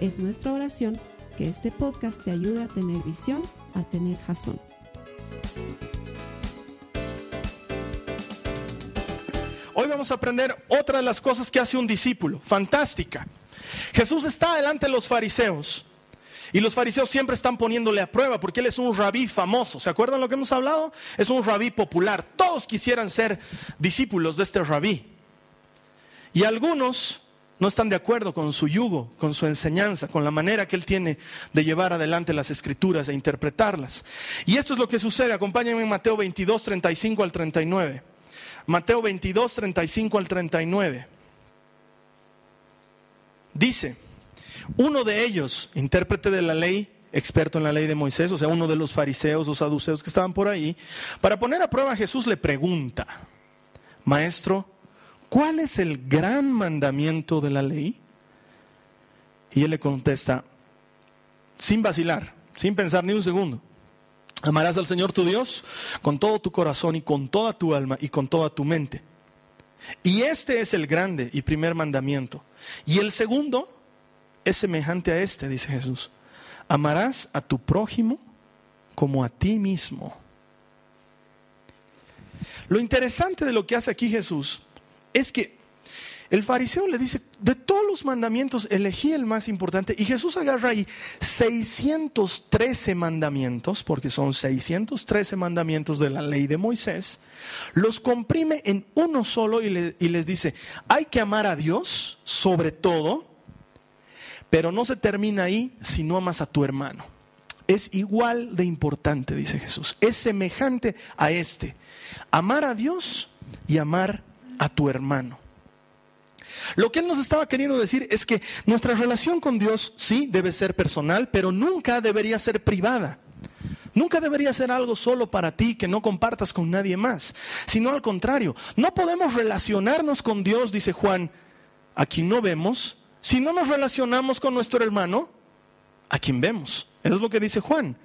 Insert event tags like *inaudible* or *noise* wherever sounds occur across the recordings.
Es nuestra oración que este podcast te ayude a tener visión, a tener jazón. Hoy vamos a aprender otra de las cosas que hace un discípulo, fantástica. Jesús está delante de los fariseos y los fariseos siempre están poniéndole a prueba porque él es un rabí famoso. ¿Se acuerdan lo que hemos hablado? Es un rabí popular. Todos quisieran ser discípulos de este rabí. Y algunos no están de acuerdo con su yugo, con su enseñanza, con la manera que él tiene de llevar adelante las escrituras e interpretarlas. Y esto es lo que sucede. Acompáñenme en Mateo 22, 35 al 39. Mateo 22, 35 al 39. Dice, uno de ellos, intérprete de la ley, experto en la ley de Moisés, o sea, uno de los fariseos o saduceos que estaban por ahí, para poner a prueba a Jesús le pregunta, Maestro, ¿cuál es el gran mandamiento de la ley? Y él le contesta, sin vacilar, sin pensar ni un segundo. Amarás al Señor tu Dios con todo tu corazón y con toda tu alma y con toda tu mente. Y este es el grande y primer mandamiento. Y el segundo es semejante a este, dice Jesús. Amarás a tu prójimo como a ti mismo. Lo interesante de lo que hace aquí Jesús es que el fariseo le dice, de todos los mandamientos elegí el más importante y Jesús agarra ahí 613 mandamientos, porque son 613 mandamientos de la ley de Moisés, los comprime en uno solo y, les dice, hay que amar a Dios sobre todo, pero no se termina ahí si no amas a tu hermano. Es igual de importante, dice Jesús. Es semejante a este. Amar a Dios y amar a tu hermano. Lo que él nos estaba queriendo decir es que nuestra relación con Dios sí debe ser personal, pero nunca debería ser privada. Nunca debería ser algo solo para ti que no compartas con nadie más, sino al contrario. No podemos relacionarnos con Dios, dice Juan, a quien no vemos, si no nos relacionamos con nuestro hermano, a quien vemos. Eso es lo que dice Juan.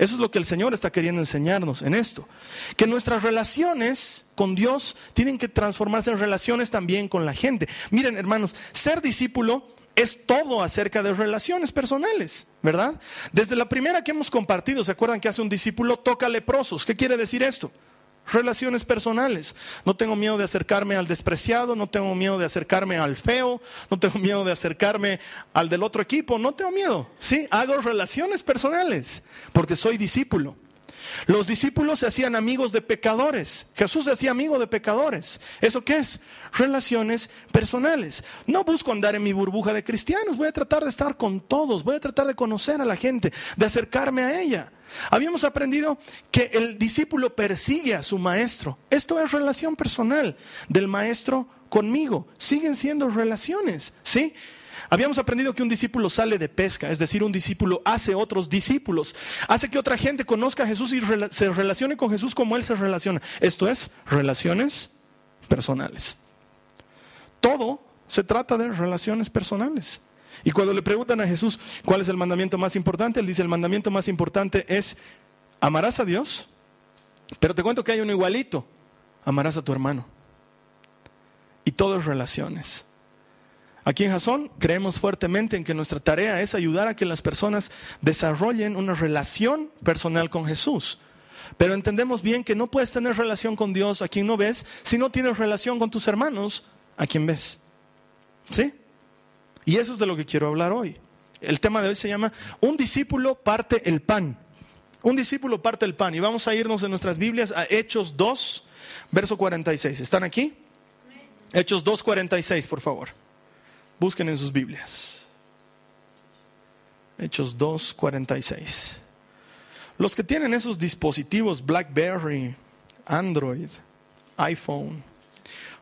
Eso es lo que el Señor está queriendo enseñarnos en esto. Que nuestras relaciones con Dios tienen que transformarse en relaciones también con la gente. Miren, hermanos, ser discípulo es todo acerca de relaciones personales, ¿verdad? Desde la primera que hemos compartido, ¿se acuerdan que hace un discípulo toca leprosos? ¿Qué quiere decir esto? Relaciones personales. No tengo miedo de acercarme al despreciado, no tengo miedo de acercarme al feo, no tengo miedo de acercarme al del otro equipo, no tengo miedo. Sí, hago relaciones personales porque soy discípulo. Los discípulos se hacían amigos de pecadores. Jesús se hacía amigo de pecadores. ¿Eso qué es? Relaciones personales. No busco andar en mi burbuja de cristianos. Voy a tratar de estar con todos. Voy a tratar de conocer a la gente, de acercarme a ella. Habíamos aprendido que el discípulo persigue a su maestro. Esto es relación personal del maestro conmigo. Siguen siendo relaciones, ¿sí? Habíamos aprendido que un discípulo sale de pesca, es decir, un discípulo hace otros discípulos, hace que otra gente conozca a Jesús y se relacione con Jesús como Él se relaciona. Esto es relaciones personales. Todo se trata de relaciones personales. Y cuando le preguntan a Jesús cuál es el mandamiento más importante, él dice, el mandamiento más importante es, amarás a Dios, pero te cuento que hay uno igualito, amarás a tu hermano. Y todo es relaciones. Aquí en Jason creemos fuertemente en que nuestra tarea es ayudar a que las personas desarrollen una relación personal con Jesús. Pero entendemos bien que no puedes tener relación con Dios a quien no ves si no tienes relación con tus hermanos a quien ves. ¿Sí? Y eso es de lo que quiero hablar hoy. El tema de hoy se llama Un discípulo parte el pan. Un discípulo parte el pan. Y vamos a irnos en nuestras Biblias a Hechos 2, verso 46. ¿Están aquí? Hechos 2, 46, por favor. Busquen en sus Biblias. Hechos 2, 46. Los que tienen esos dispositivos BlackBerry, Android, iPhone,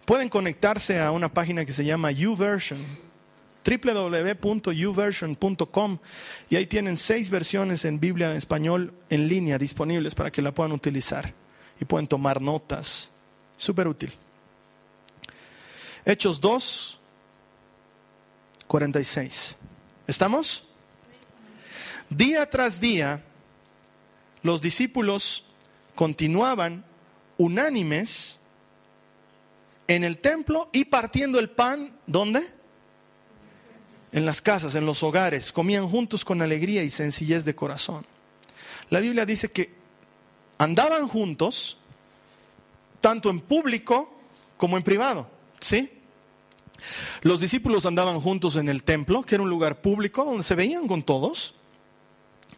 pueden conectarse a una página que se llama YouVersion www.uversion.com y ahí tienen seis versiones en Biblia en español en línea disponibles para que la puedan utilizar y pueden tomar notas. Súper útil. Hechos 2, 46. ¿Estamos? Día tras día, los discípulos continuaban unánimes en el templo y partiendo el pan, ¿dónde? En las casas, en los hogares, comían juntos con alegría y sencillez de corazón. La Biblia dice que andaban juntos, tanto en público como en privado, ¿sí? Los discípulos andaban juntos en el templo, que era un lugar público donde se veían con todos,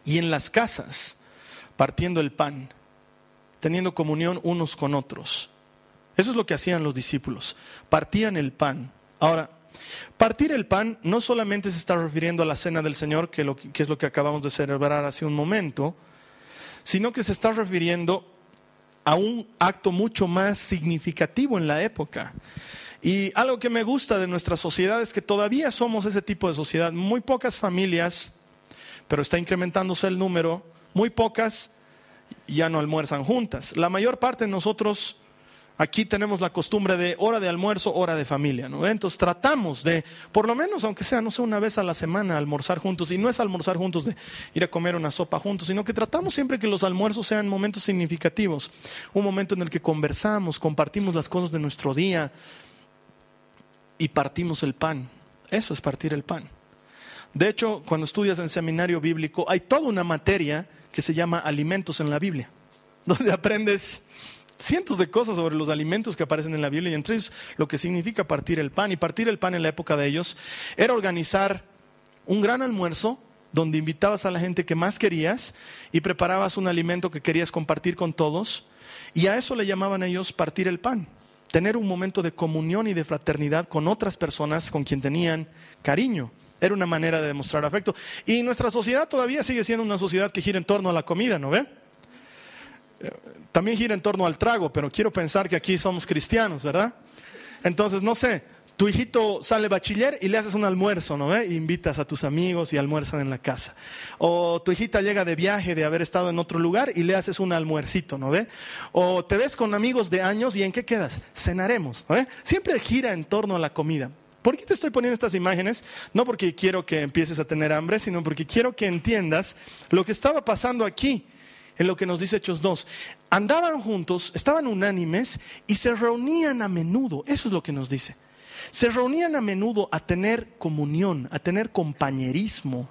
y en las casas, partiendo el pan, teniendo comunión unos con otros. Eso es lo que hacían los discípulos, partían el pan. Ahora, partir el pan no solamente se está refiriendo a la cena del Señor, que, es lo que acabamos de celebrar hace un momento, sino que se está refiriendo a un acto mucho más significativo en la época. Y algo que me gusta de nuestra sociedad es que todavía somos ese tipo de sociedad. Muy pocas familias, pero está incrementándose el número, muy pocas ya no almuerzan juntas. La mayor parte de nosotros aquí tenemos la costumbre de hora de almuerzo, hora de familia, ¿no? Entonces tratamos de, por lo menos, aunque sea, no sé, una vez a la semana, almorzar juntos. Y no es almorzar juntos de ir a comer una sopa juntos, sino que tratamos siempre que los almuerzos sean momentos significativos. Un momento en el que conversamos, compartimos las cosas de nuestro día y partimos el pan. Eso es partir el pan. De hecho, cuando estudias en seminario bíblico, hay toda una materia que se llama Alimentos en la Biblia, *laughs* donde aprendes cientos de cosas sobre los alimentos que aparecen en la Biblia y entre ellos lo que significa partir el pan. Y partir el pan en la época de ellos era organizar un gran almuerzo donde invitabas a la gente que más querías y preparabas un alimento que querías compartir con todos. Y a eso le llamaban ellos partir el pan, tener un momento de comunión y de fraternidad con otras personas con quien tenían cariño. Era una manera de demostrar afecto. Y nuestra sociedad todavía sigue siendo una sociedad que gira en torno a la comida, ¿no ve? Eh, también gira en torno al trago, pero quiero pensar que aquí somos cristianos, ¿verdad? Entonces, no sé, tu hijito sale bachiller y le haces un almuerzo, ¿no ve? invitas a tus amigos y almuerzan en la casa. O tu hijita llega de viaje, de haber estado en otro lugar y le haces un almuercito, ¿no ve? O te ves con amigos de años y ¿en qué quedas? Cenaremos, ¿no ve? Siempre gira en torno a la comida. ¿Por qué te estoy poniendo estas imágenes? No porque quiero que empieces a tener hambre, sino porque quiero que entiendas lo que estaba pasando aquí, en lo que nos dice Hechos 2. Andaban juntos, estaban unánimes y se reunían a menudo. Eso es lo que nos dice. Se reunían a menudo a tener comunión, a tener compañerismo,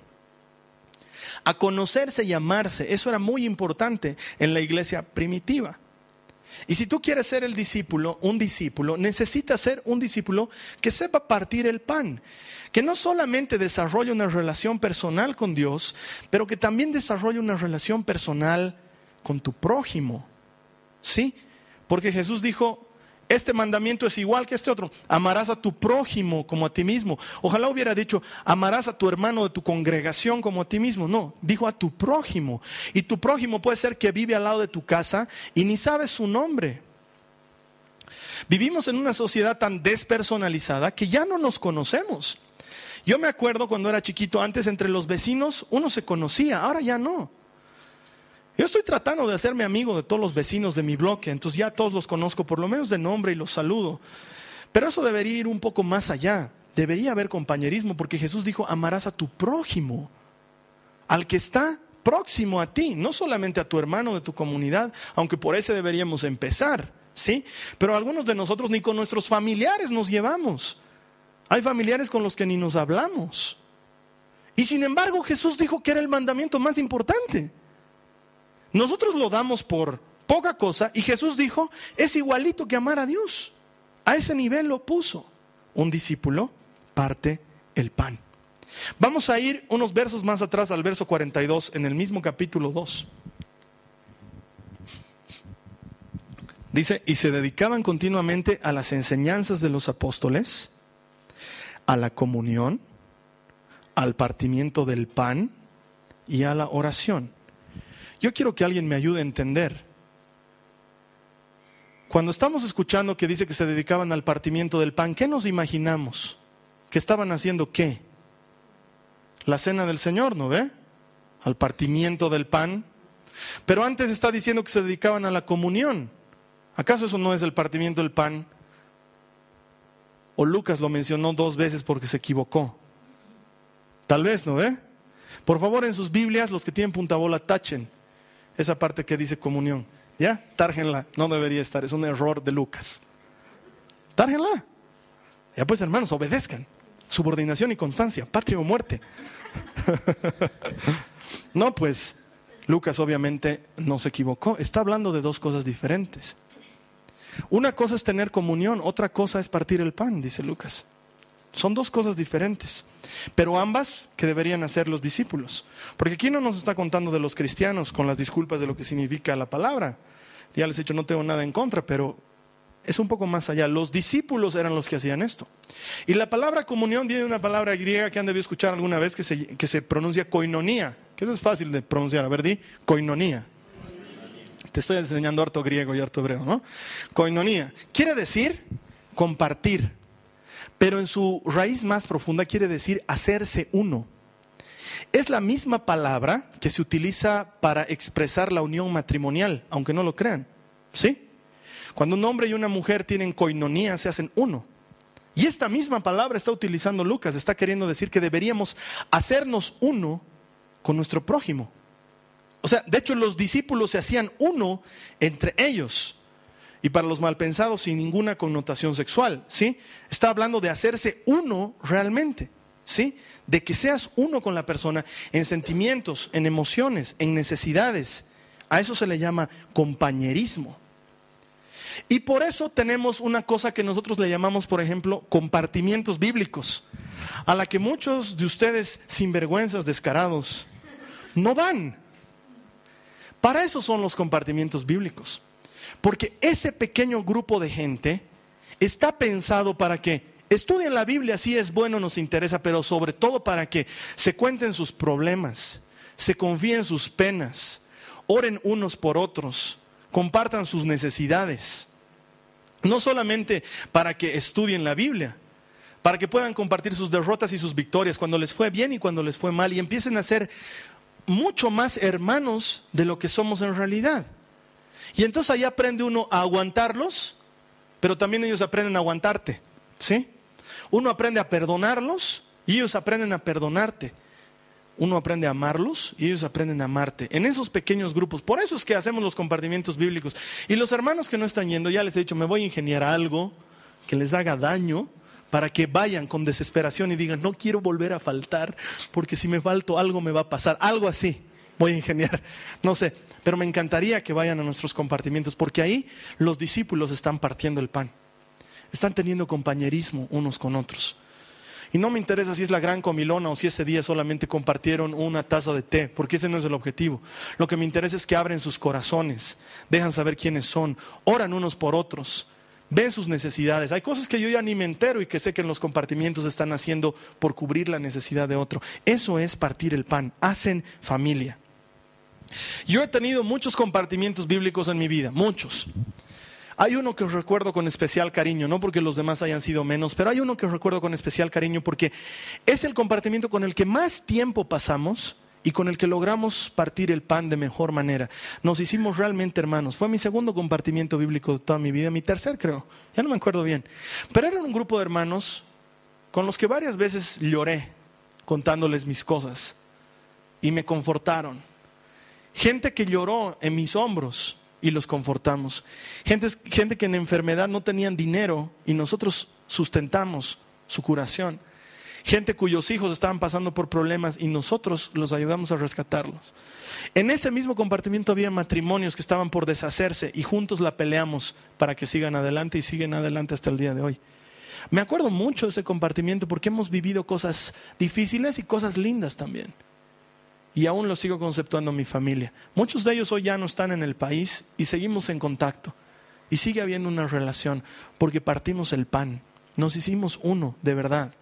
a conocerse y amarse. Eso era muy importante en la iglesia primitiva. Y si tú quieres ser el discípulo, un discípulo, necesitas ser un discípulo que sepa partir el pan, que no solamente desarrolle una relación personal con Dios, pero que también desarrolle una relación personal con tu prójimo. ¿Sí? Porque Jesús dijo, este mandamiento es igual que este otro. Amarás a tu prójimo como a ti mismo. Ojalá hubiera dicho, amarás a tu hermano de tu congregación como a ti mismo. No, dijo a tu prójimo. Y tu prójimo puede ser que vive al lado de tu casa y ni sabes su nombre. Vivimos en una sociedad tan despersonalizada que ya no nos conocemos. Yo me acuerdo cuando era chiquito, antes entre los vecinos uno se conocía, ahora ya no. Yo estoy tratando de hacerme amigo de todos los vecinos de mi bloque, entonces ya todos los conozco por lo menos de nombre y los saludo. Pero eso debería ir un poco más allá. Debería haber compañerismo porque Jesús dijo, amarás a tu prójimo, al que está próximo a ti, no solamente a tu hermano de tu comunidad, aunque por ese deberíamos empezar, ¿sí? Pero algunos de nosotros ni con nuestros familiares nos llevamos. Hay familiares con los que ni nos hablamos. Y sin embargo Jesús dijo que era el mandamiento más importante. Nosotros lo damos por poca cosa y Jesús dijo, es igualito que amar a Dios. A ese nivel lo puso. Un discípulo parte el pan. Vamos a ir unos versos más atrás al verso 42 en el mismo capítulo 2. Dice, y se dedicaban continuamente a las enseñanzas de los apóstoles, a la comunión, al partimiento del pan y a la oración. Yo quiero que alguien me ayude a entender. Cuando estamos escuchando que dice que se dedicaban al partimiento del pan, ¿qué nos imaginamos? ¿Que estaban haciendo qué? la cena del Señor, ¿no ve? Al partimiento del pan. Pero antes está diciendo que se dedicaban a la comunión. ¿Acaso eso no es el partimiento del pan? O Lucas lo mencionó dos veces porque se equivocó. Tal vez, ¿no ve? Por favor, en sus Biblias, los que tienen punta bola, tachen esa parte que dice comunión. ¿Ya? Tárgenla. No debería estar. Es un error de Lucas. Tárgenla. Ya pues, hermanos, obedezcan. Subordinación y constancia. Patria o muerte. *laughs* no, pues, Lucas obviamente no se equivocó. Está hablando de dos cosas diferentes. Una cosa es tener comunión, otra cosa es partir el pan, dice Lucas. Son dos cosas diferentes, pero ambas que deberían hacer los discípulos. Porque aquí no nos está contando de los cristianos con las disculpas de lo que significa la palabra. Ya les he dicho, no tengo nada en contra, pero es un poco más allá. Los discípulos eran los que hacían esto. Y la palabra comunión viene de una palabra griega que han debido escuchar alguna vez que se, que se pronuncia koinonía, que eso es fácil de pronunciar. A ver, di koinonía. Te estoy enseñando harto griego y harto hebreo, ¿no? Koinonía. Quiere decir compartir, pero en su raíz más profunda quiere decir hacerse uno. Es la misma palabra que se utiliza para expresar la unión matrimonial, aunque no lo crean. ¿Sí? Cuando un hombre y una mujer tienen coinonía, se hacen uno. Y esta misma palabra está utilizando Lucas, está queriendo decir que deberíamos hacernos uno con nuestro prójimo. O sea, de hecho los discípulos se hacían uno entre ellos. Y para los malpensados sin ninguna connotación sexual, ¿sí? Está hablando de hacerse uno realmente, ¿sí? De que seas uno con la persona en sentimientos, en emociones, en necesidades. A eso se le llama compañerismo. Y por eso tenemos una cosa que nosotros le llamamos, por ejemplo, compartimientos bíblicos, a la que muchos de ustedes sinvergüenzas descarados no van. Para eso son los compartimientos bíblicos. Porque ese pequeño grupo de gente está pensado para que estudien la Biblia, si es bueno, nos interesa, pero sobre todo para que se cuenten sus problemas, se confíen sus penas, oren unos por otros, compartan sus necesidades. No solamente para que estudien la Biblia, para que puedan compartir sus derrotas y sus victorias cuando les fue bien y cuando les fue mal y empiecen a ser mucho más hermanos de lo que somos en realidad. Y entonces ahí aprende uno a aguantarlos, pero también ellos aprenden a aguantarte, ¿sí? Uno aprende a perdonarlos y ellos aprenden a perdonarte uno aprende a amarlos y ellos aprenden a amarte. En esos pequeños grupos, por eso es que hacemos los compartimientos bíblicos. Y los hermanos que no están yendo, ya les he dicho, me voy a ingeniar algo que les haga daño para que vayan con desesperación y digan, no quiero volver a faltar, porque si me falto algo me va a pasar, algo así. Voy a ingeniar, *laughs* no sé, pero me encantaría que vayan a nuestros compartimientos, porque ahí los discípulos están partiendo el pan, están teniendo compañerismo unos con otros. Y no me interesa si es la gran comilona o si ese día solamente compartieron una taza de té, porque ese no es el objetivo. Lo que me interesa es que abren sus corazones, dejan saber quiénes son, oran unos por otros, ven sus necesidades. Hay cosas que yo ya ni me entero y que sé que en los compartimientos están haciendo por cubrir la necesidad de otro. Eso es partir el pan, hacen familia. Yo he tenido muchos compartimientos bíblicos en mi vida, muchos. Hay uno que recuerdo con especial cariño, no porque los demás hayan sido menos, pero hay uno que recuerdo con especial cariño porque es el compartimiento con el que más tiempo pasamos y con el que logramos partir el pan de mejor manera. Nos hicimos realmente hermanos. Fue mi segundo compartimiento bíblico de toda mi vida, mi tercer creo, ya no me acuerdo bien. Pero era un grupo de hermanos con los que varias veces lloré contándoles mis cosas y me confortaron. Gente que lloró en mis hombros y los confortamos. Gente, gente que en enfermedad no tenían dinero y nosotros sustentamos su curación. Gente cuyos hijos estaban pasando por problemas y nosotros los ayudamos a rescatarlos. En ese mismo compartimiento había matrimonios que estaban por deshacerse y juntos la peleamos para que sigan adelante y siguen adelante hasta el día de hoy. Me acuerdo mucho de ese compartimiento porque hemos vivido cosas difíciles y cosas lindas también y aún lo sigo conceptuando mi familia. Muchos de ellos hoy ya no están en el país y seguimos en contacto. Y sigue habiendo una relación porque partimos el pan, nos hicimos uno de verdad.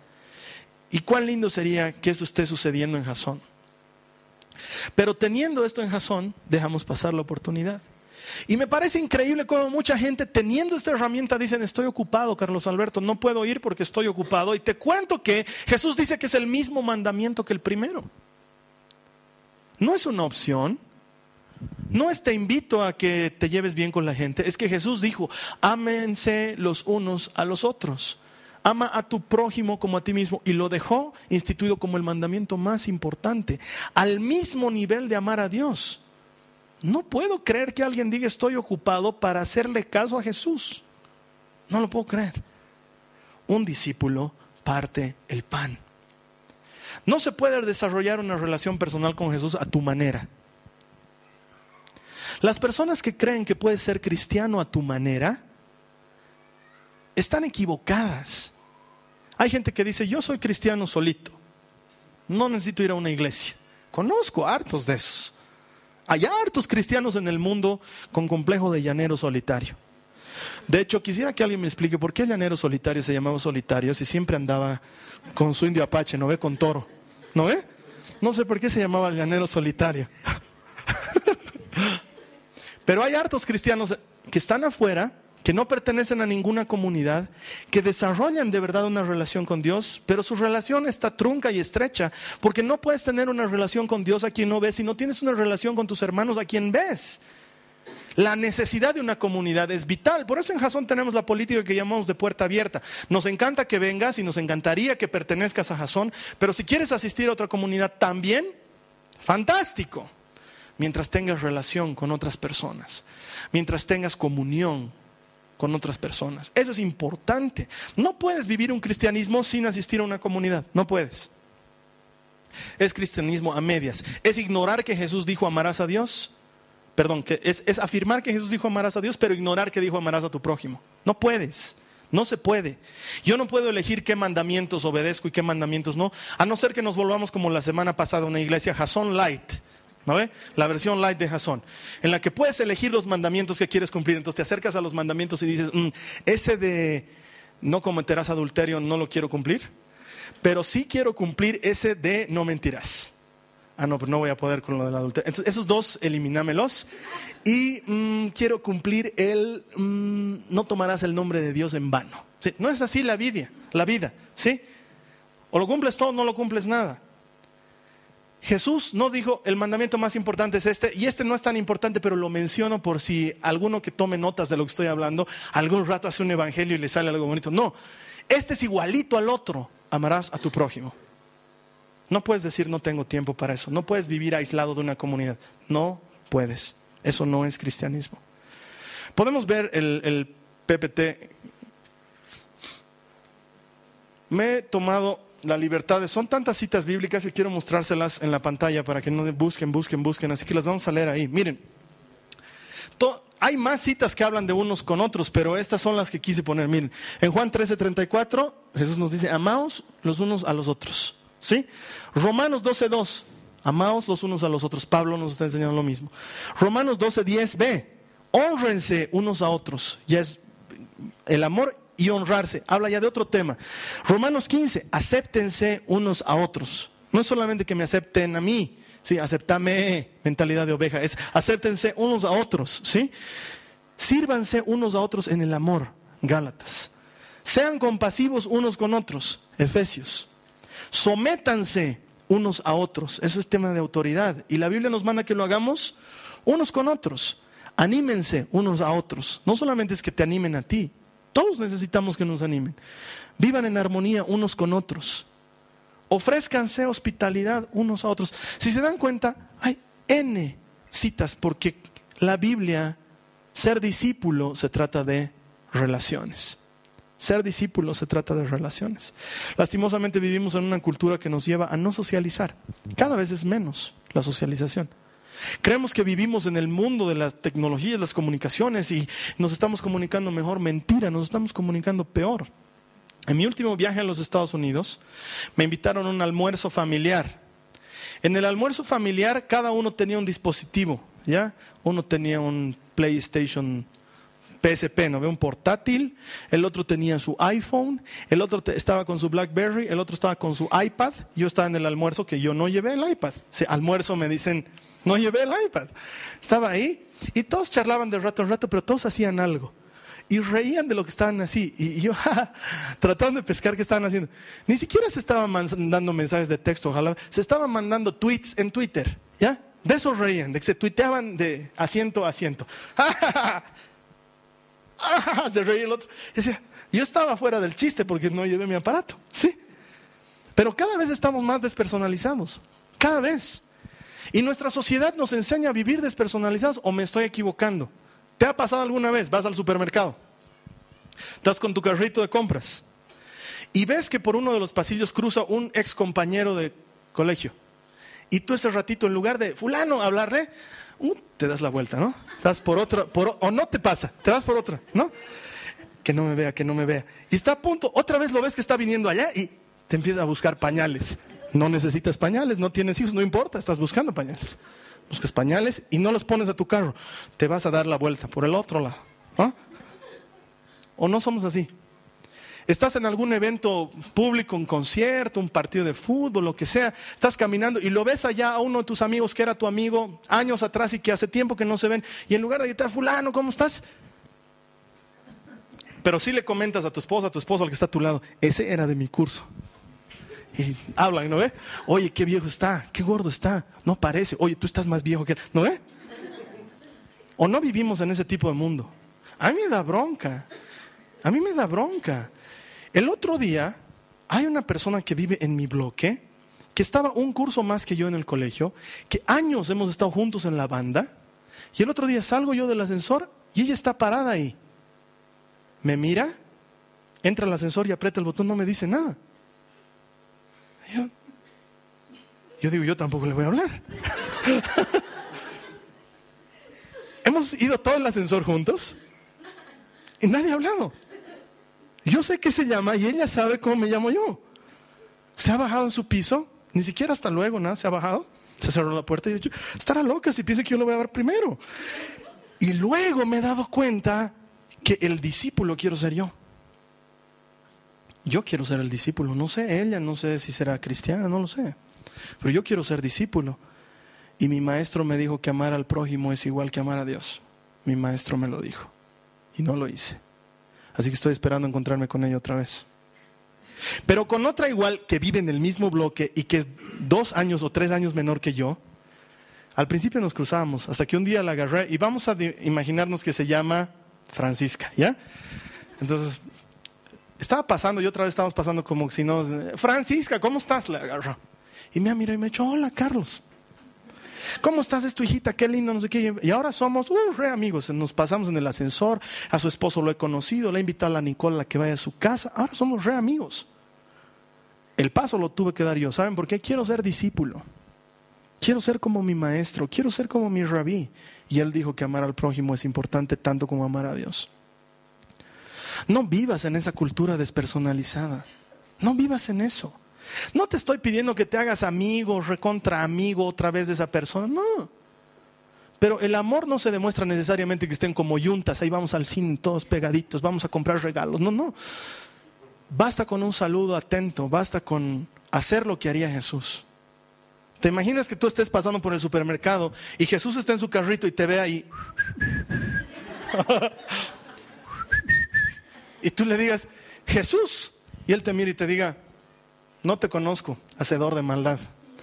Y cuán lindo sería que eso esté sucediendo en Jasón. Pero teniendo esto en Jasón, dejamos pasar la oportunidad. Y me parece increíble cómo mucha gente teniendo esta herramienta dicen, estoy ocupado, Carlos Alberto, no puedo ir porque estoy ocupado. Y te cuento que Jesús dice que es el mismo mandamiento que el primero. No es una opción. No es te invito a que te lleves bien con la gente. Es que Jesús dijo, ámense los unos a los otros. Ama a tu prójimo como a ti mismo. Y lo dejó instituido como el mandamiento más importante. Al mismo nivel de amar a Dios. No puedo creer que alguien diga estoy ocupado para hacerle caso a Jesús. No lo puedo creer. Un discípulo parte el pan. No se puede desarrollar una relación personal con Jesús a tu manera. Las personas que creen que puedes ser cristiano a tu manera están equivocadas. Hay gente que dice, yo soy cristiano solito, no necesito ir a una iglesia. Conozco hartos de esos. Hay hartos cristianos en el mundo con complejo de llanero solitario. De hecho, quisiera que alguien me explique por qué el llanero solitario se llamaba solitario si siempre andaba con su indio apache, ¿no ve? Con toro. ¿No ve? No sé por qué se llamaba el llanero solitario. *laughs* Pero hay hartos cristianos que están afuera que no pertenecen a ninguna comunidad, que desarrollan de verdad una relación con Dios, pero su relación está trunca y estrecha, porque no puedes tener una relación con Dios a quien no ves y no tienes una relación con tus hermanos a quien ves. La necesidad de una comunidad es vital. Por eso en Jasón tenemos la política que llamamos de puerta abierta. Nos encanta que vengas y nos encantaría que pertenezcas a Jasón, pero si quieres asistir a otra comunidad también, fantástico. Mientras tengas relación con otras personas, mientras tengas comunión con otras personas. Eso es importante. No puedes vivir un cristianismo sin asistir a una comunidad. No puedes. Es cristianismo a medias. Es ignorar que Jesús dijo amarás a Dios. Perdón, que es, es afirmar que Jesús dijo amarás a Dios, pero ignorar que dijo amarás a tu prójimo. No puedes. No se puede. Yo no puedo elegir qué mandamientos obedezco y qué mandamientos no, a no ser que nos volvamos como la semana pasada una iglesia Jason Light ¿No ve? La versión light de Jason, en la que puedes elegir los mandamientos que quieres cumplir. Entonces te acercas a los mandamientos y dices, mm, ese de no cometerás adulterio no lo quiero cumplir, pero sí quiero cumplir ese de no mentirás. Ah, no, pero no voy a poder con lo del adulterio. Entonces, esos dos, eliminámelos. Y mm, quiero cumplir el mm, no tomarás el nombre de Dios en vano. No es así la vida, la vida, ¿sí? O lo cumples todo no lo cumples nada. Jesús no dijo el mandamiento más importante es este, y este no es tan importante, pero lo menciono por si alguno que tome notas de lo que estoy hablando, algún rato hace un evangelio y le sale algo bonito. No, este es igualito al otro, amarás a tu prójimo. No puedes decir no tengo tiempo para eso, no puedes vivir aislado de una comunidad, no puedes, eso no es cristianismo. Podemos ver el, PPT. Me he tomado la libertad. Son tantas citas bíblicas que quiero mostrárselas en la pantalla para que no busquen, busquen, busquen. Así que las vamos a leer ahí. Miren, hay más citas que hablan de unos con otros, pero estas son las que quise poner. Miren, en Juan 13:34 Jesús nos dice, amaos los unos a los otros. ¿Sí? Romanos 12:2, amaos los unos a los otros. Pablo nos está enseñando lo mismo. Romanos 12:10, ve, honrense unos a otros. Ya es el amor y honrarse. Habla ya de otro tema. Romanos 15, acéptense unos a otros. No es solamente que me acepten a mí, sí, aceptame, mentalidad de oveja, es acéptense unos a otros, ¿sí? Sírvanse unos a otros en el amor, Gálatas. Sean compasivos unos con otros, Efesios. Sométanse unos a otros, eso es tema de autoridad. Y la Biblia nos manda que lo hagamos unos con otros. Anímense unos a otros. No solamente es que te animen a ti, todos necesitamos que nos animen. Vivan en armonía unos con otros. Ofrézcanse hospitalidad unos a otros. Si se dan cuenta, hay N citas porque la Biblia, ser discípulo se trata de relaciones. Ser discípulo se trata de relaciones. Lastimosamente vivimos en una cultura que nos lleva a no socializar. Cada vez es menos la socialización. Creemos que vivimos en el mundo de las tecnologías, las comunicaciones y nos estamos comunicando mejor. Mentira, nos estamos comunicando peor. En mi último viaje a los Estados Unidos me invitaron a un almuerzo familiar. En el almuerzo familiar cada uno tenía un dispositivo, ¿ya? Uno tenía un PlayStation PSP, ¿no ve? Un portátil, el otro tenía su iPhone, el otro estaba con su BlackBerry, el otro estaba con su iPad, yo estaba en el almuerzo que yo no llevé el iPad. Almuerzo me dicen, no llevé el iPad. Estaba ahí Y todos charlaban de rato en rato, pero todos hacían algo. Y reían de lo que estaban así. Y yo, *laughs* tratando de pescar qué estaban haciendo. Ni siquiera se estaban mandando mensajes de texto, ojalá. Se estaban mandando tweets en Twitter. ¿Ya? De eso reían, de que se tuiteaban de asiento a asiento. *laughs* *laughs* se reía el otro. yo estaba fuera del chiste porque no llevé mi aparato. Sí. Pero cada vez estamos más despersonalizados. Cada vez. Y nuestra sociedad nos enseña a vivir despersonalizados o me estoy equivocando. ¿Te ha pasado alguna vez? Vas al supermercado, estás con tu carrito de compras y ves que por uno de los pasillos cruza un ex compañero de colegio. Y tú ese ratito, en lugar de fulano hablarle, uh, te das la vuelta, ¿no? Estás por otra, o no te pasa, te vas por otra, ¿no? Que no me vea, que no me vea. Y está a punto, otra vez lo ves que está viniendo allá y te empieza a buscar pañales. No necesitas pañales, no tienes hijos, no importa, estás buscando pañales. Buscas pañales y no los pones a tu carro. Te vas a dar la vuelta por el otro lado. ¿O no somos así? Estás en algún evento público, un concierto, un partido de fútbol, lo que sea, estás caminando y lo ves allá a uno de tus amigos que era tu amigo años atrás y que hace tiempo que no se ven, y en lugar de gritar, fulano, ¿cómo estás? Pero sí le comentas a tu esposa, a tu esposo, al que está a tu lado, ese era de mi curso. Y hablan, ¿no ve? Oye, qué viejo está, qué gordo está. No parece. Oye, tú estás más viejo que él. ¿No ve? O no vivimos en ese tipo de mundo. A mí me da bronca. A mí me da bronca. El otro día hay una persona que vive en mi bloque, que estaba un curso más que yo en el colegio, que años hemos estado juntos en la banda, y el otro día salgo yo del ascensor y ella está parada ahí. Me mira, entra al ascensor y aprieta el botón, no me dice nada. Yo, digo, yo tampoco le voy a hablar. *laughs* Hemos ido todo el ascensor juntos y nadie ha hablado. Yo sé qué se llama y ella sabe cómo me llamo yo. Se ha bajado en su piso, ni siquiera hasta luego, nada, se ha bajado, se cerró la puerta y yo, estará loca si piensa que yo lo voy a ver primero. Y luego me he dado cuenta que el discípulo quiero ser yo. Yo quiero ser el discípulo, no sé ella, no sé si será cristiana, no lo sé. Pero yo quiero ser discípulo. Y mi maestro me dijo que amar al prójimo es igual que amar a Dios. Mi maestro me lo dijo. Y no lo hice. Así que estoy esperando encontrarme con ella otra vez. Pero con otra igual que vive en el mismo bloque y que es dos años o tres años menor que yo, al principio nos cruzábamos, hasta que un día la agarré y vamos a imaginarnos que se llama Francisca, ¿ya? Entonces estaba pasando y otra vez estábamos pasando como si no. Francisca, ¿cómo estás? Le agarró. Y me mirado y me ha dicho, hola Carlos. ¿Cómo estás? Es tu hijita, qué lindo, no sé qué. Y ahora somos, uh, re amigos. Nos pasamos en el ascensor. A su esposo lo he conocido. Le he invitado a la Nicola que vaya a su casa. Ahora somos re amigos. El paso lo tuve que dar yo. ¿Saben por qué? Quiero ser discípulo. Quiero ser como mi maestro. Quiero ser como mi rabí. Y él dijo que amar al prójimo es importante tanto como amar a Dios. No vivas en esa cultura despersonalizada. No vivas en eso. No te estoy pidiendo que te hagas amigo, recontra amigo otra vez de esa persona. No. Pero el amor no se demuestra necesariamente que estén como yuntas. Ahí vamos al cine todos pegaditos, vamos a comprar regalos. No, no. Basta con un saludo atento, basta con hacer lo que haría Jesús. ¿Te imaginas que tú estés pasando por el supermercado y Jesús está en su carrito y te ve ahí? *laughs* y tú le digas, Jesús, y él te mira y te diga, no te conozco, hacedor de maldad.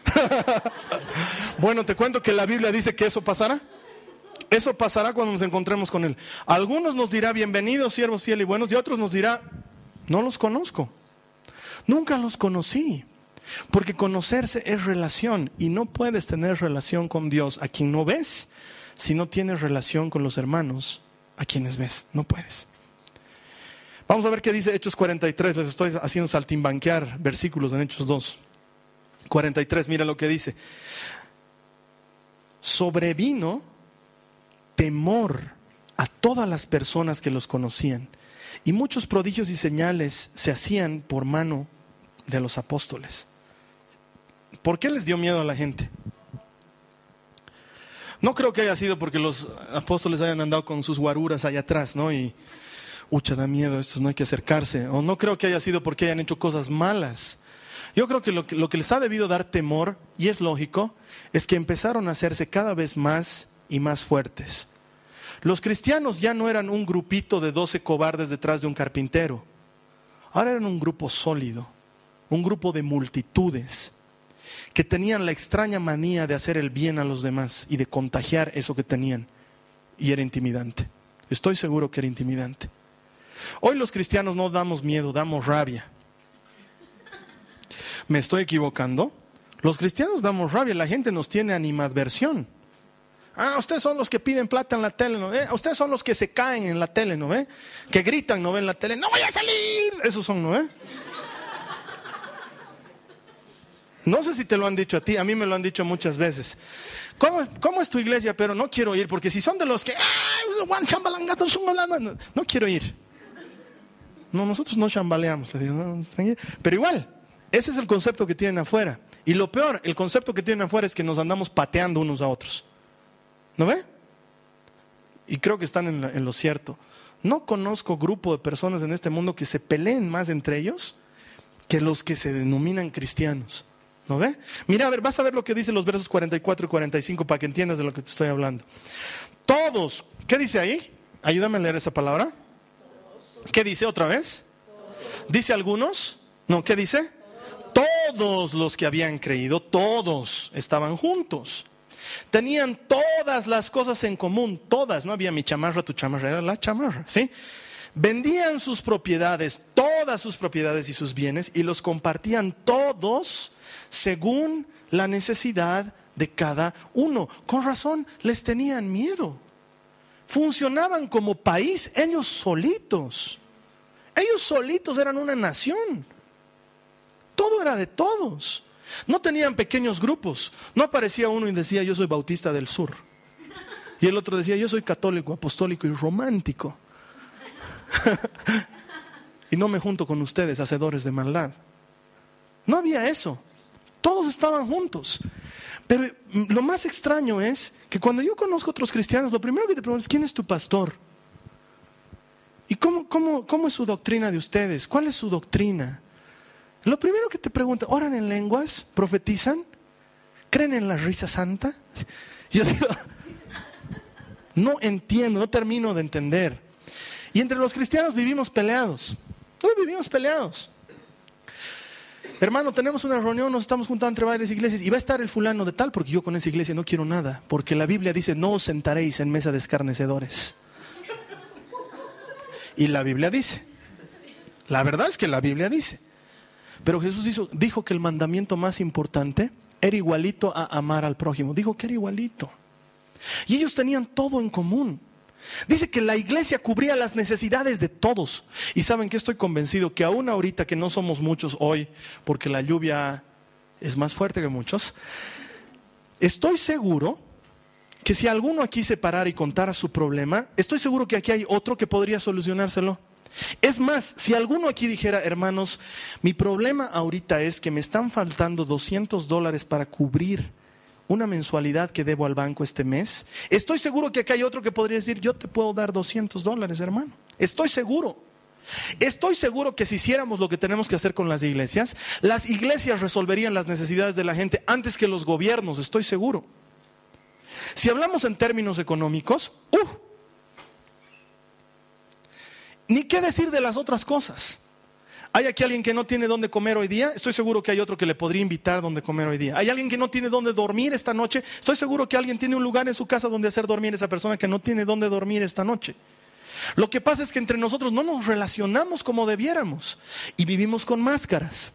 *laughs* bueno, te cuento que la Biblia dice que eso pasará. Eso pasará cuando nos encontremos con Él. algunos nos dirá, bienvenidos, siervos fieles y buenos, y otros nos dirá, no los conozco. Nunca los conocí. Porque conocerse es relación y no puedes tener relación con Dios a quien no ves si no tienes relación con los hermanos a quienes ves. No puedes. Vamos a ver qué dice Hechos 43. Les estoy haciendo saltimbanquear versículos en Hechos 2. 43, mira lo que dice. Sobrevino temor a todas las personas que los conocían. Y muchos prodigios y señales se hacían por mano de los apóstoles. ¿Por qué les dio miedo a la gente? No creo que haya sido porque los apóstoles hayan andado con sus guaruras allá atrás, ¿no? Ucha, da miedo, estos no hay que acercarse. O no creo que haya sido porque hayan hecho cosas malas. Yo creo que lo, que lo que les ha debido dar temor, y es lógico, es que empezaron a hacerse cada vez más y más fuertes. Los cristianos ya no eran un grupito de doce cobardes detrás de un carpintero. Ahora eran un grupo sólido, un grupo de multitudes que tenían la extraña manía de hacer el bien a los demás y de contagiar eso que tenían. Y era intimidante. Estoy seguro que era intimidante. Hoy los cristianos no damos miedo, damos rabia. ¿Me estoy equivocando? Los cristianos damos rabia, la gente nos tiene animadversión. Ah, ustedes son los que piden plata en la tele, ¿no ve? Ustedes son los que se caen en la tele, ¿no ve? Que gritan, ¿no ve? En la tele, ¡no voy a salir! Esos son, ¿no ve? No sé si te lo han dicho a ti, a mí me lo han dicho muchas veces. ¿Cómo, es tu iglesia? Pero no quiero ir, porque si son de los que, no, no quiero ir. No, nosotros no chambaleamos, pero igual, ese es el concepto que tienen afuera. Y lo peor, el concepto que tienen afuera es que nos andamos pateando unos a otros. ¿No ve? Y creo que están en, en lo cierto. No conozco grupo de personas en este mundo que se peleen más entre ellos que los que se denominan cristianos. ¿No ve? Mira, a ver, vas a ver lo que dicen los versos 44 y 45 para que entiendas de lo que te estoy hablando. Todos, ¿qué dice ahí? Ayúdame a leer esa palabra. ¿Qué dice otra vez? ¿Dice algunos? No, ¿qué dice? Todos los que habían creído, todos estaban juntos. Tenían todas las cosas en común, todas, no había mi chamarra, tu chamarra, era la chamarra, ¿sí? Vendían sus propiedades, todas sus propiedades y sus bienes, y los compartían todos según la necesidad de cada uno. Con razón les tenían miedo. Funcionaban como país ellos solitos. Ellos solitos eran una nación. Todo era de todos. No tenían pequeños grupos. No aparecía uno y decía, yo soy bautista del sur. Y el otro decía, yo soy católico, apostólico y romántico. *laughs* y no me junto con ustedes, hacedores de maldad. No había eso. Todos estaban juntos. Pero lo más extraño es que cuando yo conozco a otros cristianos, lo primero que te pregunto es, ¿quién es tu pastor? ¿Y cómo, cómo, cómo es su doctrina de ustedes? ¿Cuál es su doctrina? Lo primero que te pregunto, ¿oran en lenguas? ¿Profetizan? ¿Creen en la risa santa? *laughs* Yo digo, *laughs* no entiendo, no termino de entender. Y entre los cristianos vivimos peleados. Hoy vivimos peleados. Hermano, tenemos una reunión, nos estamos juntando entre varias iglesias y va a estar el fulano de tal porque yo con esa iglesia no quiero nada, porque la Biblia dice, no os sentaréis en mesa de escarnecedores. Y la Biblia dice, la verdad es que la Biblia dice, pero Jesús dijo que el mandamiento más importante era igualito a amar al prójimo, dijo que era igualito. Y ellos tenían todo en común. Dice que la iglesia cubría las necesidades de todos. Y saben que estoy convencido que aún ahorita que no somos muchos hoy, porque la lluvia es más fuerte que muchos, estoy seguro que si alguno aquí se parara y contara su problema, estoy seguro que aquí hay otro que podría solucionárselo. Es más, si alguno aquí dijera, hermanos, mi problema ahorita es que me están faltando 200 dólares para cubrir una mensualidad que debo al banco este mes, estoy seguro que acá hay otro que podría decir, yo te puedo dar 200 dólares, hermano. Estoy seguro. Estoy seguro que si hiciéramos lo que tenemos que hacer con las iglesias, las iglesias resolverían las necesidades de la gente antes que los gobiernos, estoy seguro. Si hablamos en términos económicos, uh, ni qué decir de las otras cosas. ¿Hay aquí alguien que no tiene dónde comer hoy día? Estoy seguro que hay otro que le podría invitar dónde comer hoy día. ¿Hay alguien que no tiene dónde dormir esta noche? Estoy seguro que alguien tiene un lugar en su casa donde hacer dormir a esa persona que no tiene dónde dormir esta noche. Lo que pasa es que entre nosotros no nos relacionamos como debiéramos y vivimos con máscaras.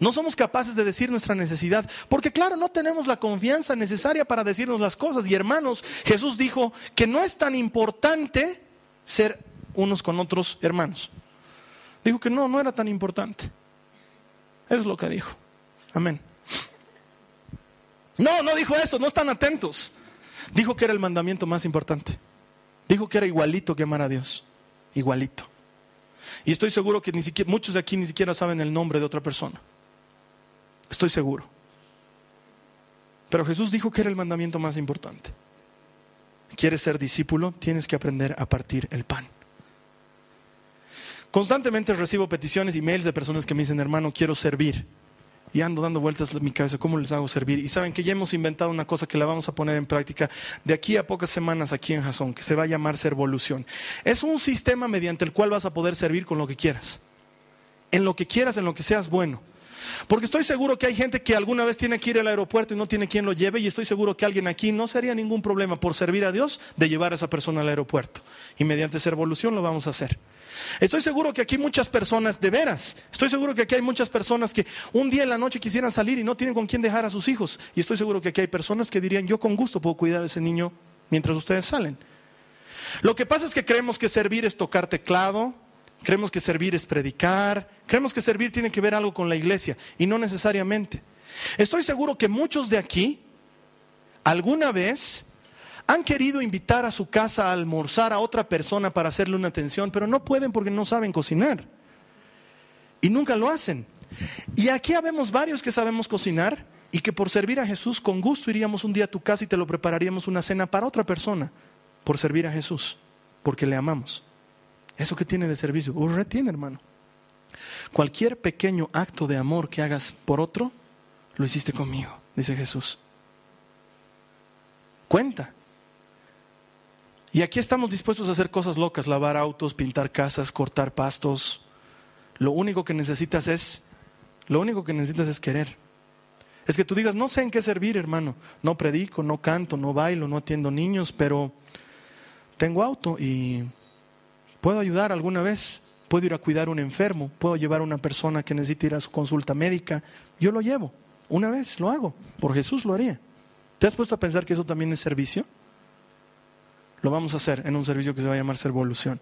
No somos capaces de decir nuestra necesidad, porque claro, no tenemos la confianza necesaria para decirnos las cosas. Y hermanos, Jesús dijo que no es tan importante ser unos con otros hermanos. Dijo que no, no era tan importante. Es lo que dijo. Amén. No, no dijo eso, no están atentos. Dijo que era el mandamiento más importante. Dijo que era igualito que amar a Dios. Igualito. Y estoy seguro que ni siquiera, muchos de aquí ni siquiera saben el nombre de otra persona. Estoy seguro. Pero Jesús dijo que era el mandamiento más importante. ¿Quieres ser discípulo? Tienes que aprender a partir el pan. Constantemente recibo peticiones y mails de personas que me dicen, hermano, quiero servir. y ando dando vueltas en mi cabeza, ¿cómo les hago servir? Y saben que ya hemos inventado una cosa que la vamos a poner en práctica de aquí a pocas semanas aquí en Jason, que se va a llamar Servolución. Es un sistema mediante el cual vas a poder servir con lo que quieras. En lo que quieras, en lo que seas bueno. Porque estoy seguro que hay gente que alguna vez tiene que ir al aeropuerto y no tiene quien lo lleve y estoy seguro que alguien aquí no sería ningún problema por servir a Dios de llevar a esa persona al aeropuerto. Y mediante Servolución lo vamos a hacer. Estoy seguro que aquí muchas personas, de veras, estoy seguro que aquí hay muchas personas que un día en la noche quisieran salir y no tienen con quién dejar a sus hijos. Y estoy seguro que aquí hay personas que dirían, yo con gusto puedo cuidar a ese niño mientras ustedes salen. Lo que pasa es que creemos que servir es tocar teclado, creemos que servir es predicar, creemos que servir tiene que ver algo con la iglesia y no necesariamente. Estoy seguro que muchos de aquí alguna vez han querido invitar a su casa a almorzar a otra persona para hacerle una atención, pero no pueden porque no saben cocinar. Y nunca lo hacen. Y aquí habemos varios que sabemos cocinar y que por servir a Jesús con gusto iríamos un día a tu casa y te lo prepararíamos una cena para otra persona, por servir a Jesús, porque le amamos. ¿Eso que tiene de servicio? Un retiene, hermano. Cualquier pequeño acto de amor que hagas por otro, lo hiciste conmigo, dice Jesús. Cuenta. Y aquí estamos dispuestos a hacer cosas locas, lavar autos, pintar casas, cortar pastos. Lo único que necesitas es, lo único que necesitas es querer. Es que tú digas, no sé en qué servir, hermano. No predico, no canto, no bailo, no atiendo niños, pero tengo auto y puedo ayudar alguna vez. Puedo ir a cuidar a un enfermo, puedo llevar a una persona que necesita ir a su consulta médica. Yo lo llevo. Una vez lo hago. Por Jesús lo haría. ¿Te has puesto a pensar que eso también es servicio? Lo vamos a hacer en un servicio que se va a llamar Servolución.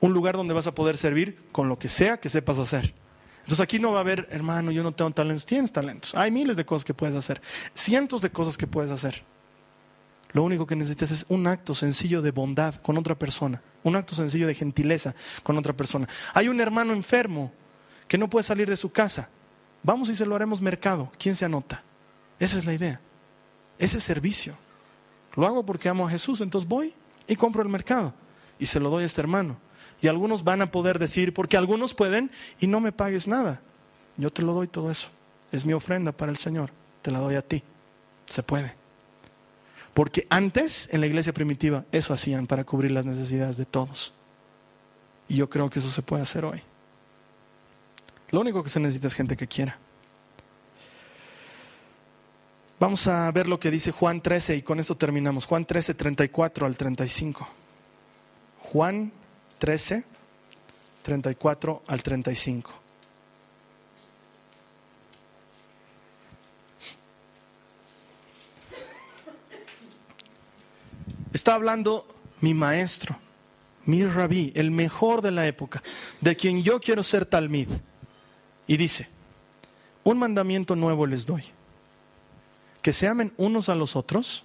Un lugar donde vas a poder servir con lo que sea que sepas hacer. Entonces aquí no va a haber, hermano, yo no tengo talentos. Tienes talentos. Hay miles de cosas que puedes hacer. Cientos de cosas que puedes hacer. Lo único que necesitas es un acto sencillo de bondad con otra persona. Un acto sencillo de gentileza con otra persona. Hay un hermano enfermo que no puede salir de su casa. Vamos y se lo haremos mercado. ¿Quién se anota? Esa es la idea. Ese servicio. Lo hago porque amo a Jesús, entonces voy y compro el mercado y se lo doy a este hermano. Y algunos van a poder decir, porque algunos pueden, y no me pagues nada. Yo te lo doy todo eso. Es mi ofrenda para el Señor. Te la doy a ti. Se puede. Porque antes, en la iglesia primitiva, eso hacían para cubrir las necesidades de todos. Y yo creo que eso se puede hacer hoy. Lo único que se necesita es gente que quiera. Vamos a ver lo que dice Juan 13 y con esto terminamos. Juan 13, 34 al 35. Juan 13, 34 al 35. Está hablando mi maestro, mi rabí, el mejor de la época, de quien yo quiero ser talmid. Y dice, un mandamiento nuevo les doy que se amen unos a los otros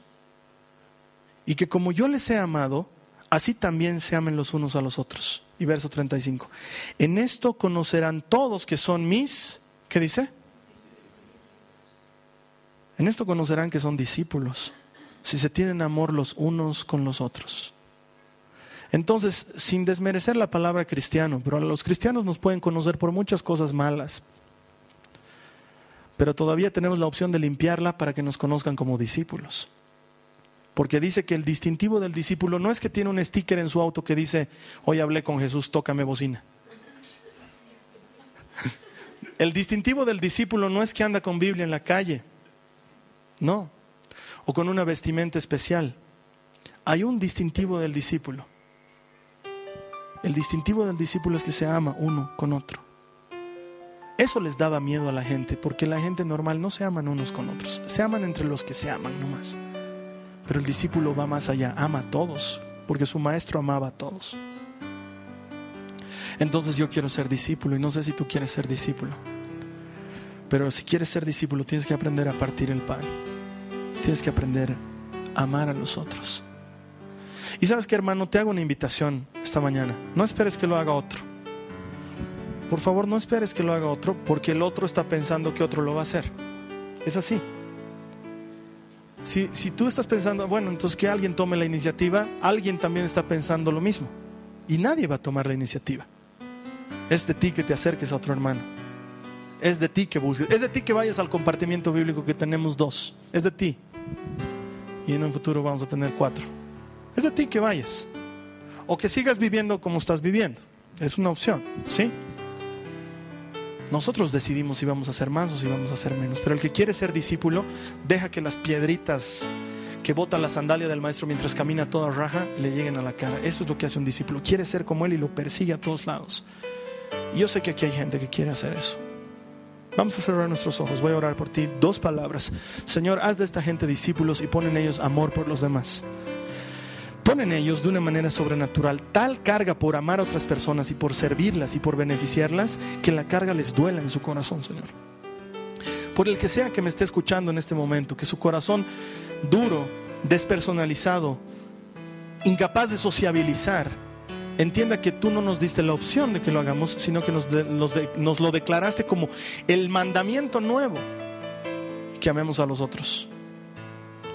y que como yo les he amado, así también se amen los unos a los otros. Y verso 35. En esto conocerán todos que son mis, ¿qué dice? En esto conocerán que son discípulos, si se tienen amor los unos con los otros. Entonces, sin desmerecer la palabra cristiano, pero los cristianos nos pueden conocer por muchas cosas malas, pero todavía tenemos la opción de limpiarla para que nos conozcan como discípulos. Porque dice que el distintivo del discípulo no es que tiene un sticker en su auto que dice, hoy hablé con Jesús, tócame bocina. El distintivo del discípulo no es que anda con Biblia en la calle, no, o con una vestimenta especial. Hay un distintivo del discípulo. El distintivo del discípulo es que se ama uno con otro. Eso les daba miedo a la gente, porque la gente normal no se aman unos con otros, se aman entre los que se aman nomás. Pero el discípulo va más allá, ama a todos, porque su maestro amaba a todos. Entonces yo quiero ser discípulo y no sé si tú quieres ser discípulo. Pero si quieres ser discípulo tienes que aprender a partir el pan. Tienes que aprender a amar a los otros. Y sabes que hermano, te hago una invitación esta mañana. No esperes que lo haga otro. Por favor, no esperes que lo haga otro porque el otro está pensando que otro lo va a hacer. Es así. Si, si tú estás pensando, bueno, entonces que alguien tome la iniciativa, alguien también está pensando lo mismo. Y nadie va a tomar la iniciativa. Es de ti que te acerques a otro hermano. es de ti que busques. Es de ti que vayas al compartimiento bíblico que tenemos dos. Es de ti. Y en un futuro vamos a tener cuatro. Es de ti que vayas. O que sigas viviendo como estás viviendo. Es una opción, ¿sí? Nosotros decidimos si vamos a hacer más o si vamos a hacer menos. Pero el que quiere ser discípulo, deja que las piedritas que bota la sandalia del maestro mientras camina toda raja le lleguen a la cara. Eso es lo que hace un discípulo. Quiere ser como él y lo persigue a todos lados. Y yo sé que aquí hay gente que quiere hacer eso. Vamos a cerrar nuestros ojos. Voy a orar por ti. Dos palabras. Señor, haz de esta gente discípulos y pon en ellos amor por los demás. En ellos de una manera sobrenatural tal carga por amar a otras personas y por servirlas y por beneficiarlas que la carga les duela en su corazón, Señor. Por el que sea que me esté escuchando en este momento, que su corazón duro, despersonalizado, incapaz de sociabilizar, entienda que tú no nos diste la opción de que lo hagamos, sino que nos, lo declaraste como el mandamiento nuevo que amemos a los otros,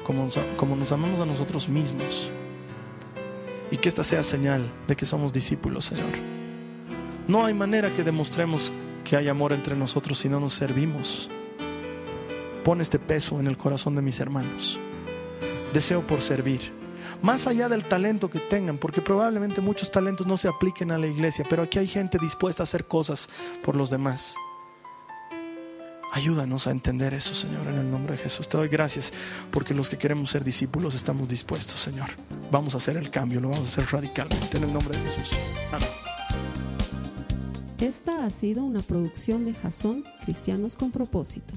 como, como nos amamos a nosotros mismos. Y que esta sea señal de que somos discípulos, Señor. No hay manera que demostremos que hay amor entre nosotros si no nos servimos. Pon este peso en el corazón de mis hermanos. Deseo por servir. Más allá del talento que tengan, porque probablemente muchos talentos no se apliquen a la iglesia, pero aquí hay gente dispuesta a hacer cosas por los demás. Ayúdanos a entender eso, Señor, en el nombre de Jesús. Te doy gracias porque los que queremos ser discípulos estamos dispuestos, Señor. Vamos a hacer el cambio, lo vamos a hacer radicalmente en el nombre de Jesús. Amén. Esta ha sido una producción de Jason Cristianos con propósito.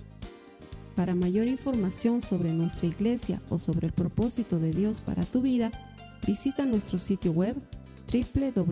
Para mayor información sobre nuestra iglesia o sobre el propósito de Dios para tu vida, visita nuestro sitio web www.jason.info.